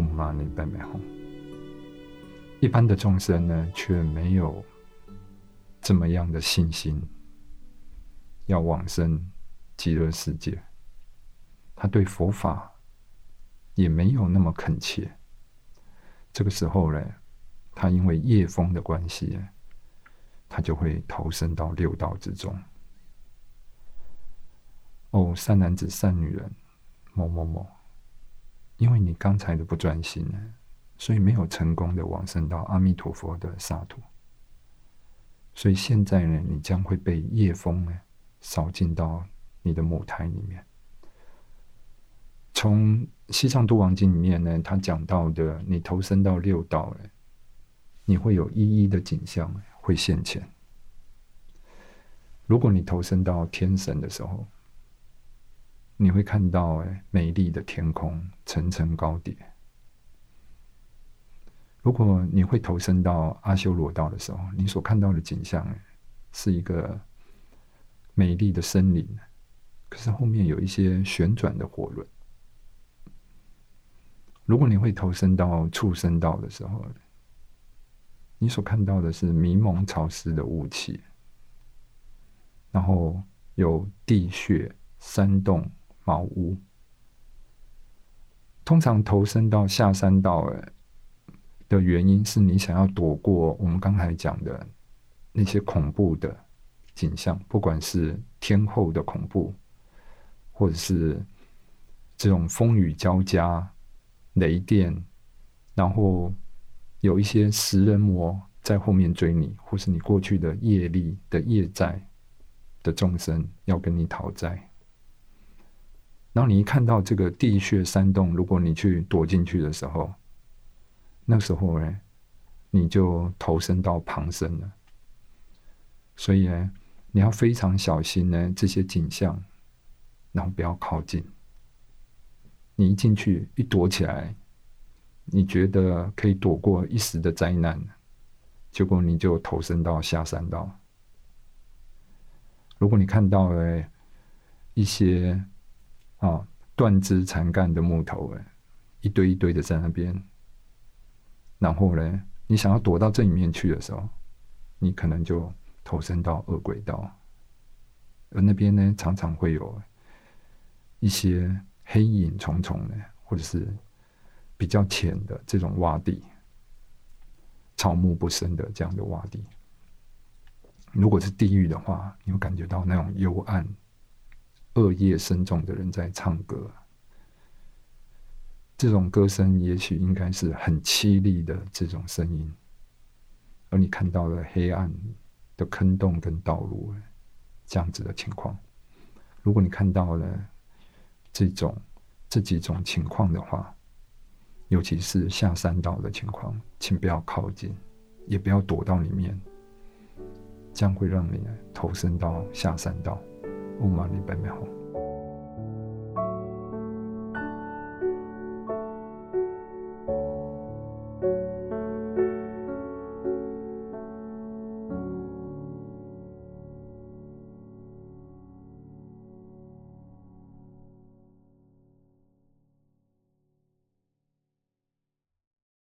玛尼贝美吽。一般的众生呢，却没有这么样的信心，要往生极乐世界。他对佛法也没有那么恳切。这个时候呢，他因为业风的关系，他就会投身到六道之中。哦，善男子、善女人，某某某，因为你刚才的不专心呢，所以没有成功的往生到阿弥陀佛的刹土。所以现在呢，你将会被业风呢扫进到你的母胎里面。从《西藏度王经》里面呢，他讲到的，你投身到六道呢，你会有一一的景象会现前。如果你投身到天神的时候，你会看到哎美丽的天空，层层高叠。如果你会投身到阿修罗道的时候，你所看到的景象是一个美丽的森林，可是后面有一些旋转的火轮。如果你会投身到畜生道的时候，你所看到的是迷蒙潮湿的雾气，然后有地穴、山洞、茅屋。通常投身到下山道的原因是你想要躲过我们刚才讲的那些恐怖的景象，不管是天后的恐怖，或者是这种风雨交加。雷电，然后有一些食人魔在后面追你，或是你过去的业力的业债的众生要跟你讨债。然后你一看到这个地穴山洞，如果你去躲进去的时候，那时候呢，你就投身到旁生了。所以呢，你要非常小心呢这些景象，然后不要靠近。你一进去，一躲起来，你觉得可以躲过一时的灾难，结果你就投身到下山道。如果你看到了一些啊断枝残干的木头，哎，一堆一堆的在那边，然后呢，你想要躲到这里面去的时候，你可能就投身到恶鬼道，而那边呢，常常会有一些。黑影重重的，或者是比较浅的这种洼地，草木不生的这样的洼地。如果是地狱的话，你会感觉到那种幽暗、恶业深重的人在唱歌，这种歌声也许应该是很凄厉的这种声音，而你看到了黑暗的坑洞跟道路这样子的情况。如果你看到了。这种这几种情况的话，尤其是下山道的情况，请不要靠近，也不要躲到里面，这样会让你投身到下山道。乌玛尼白面红。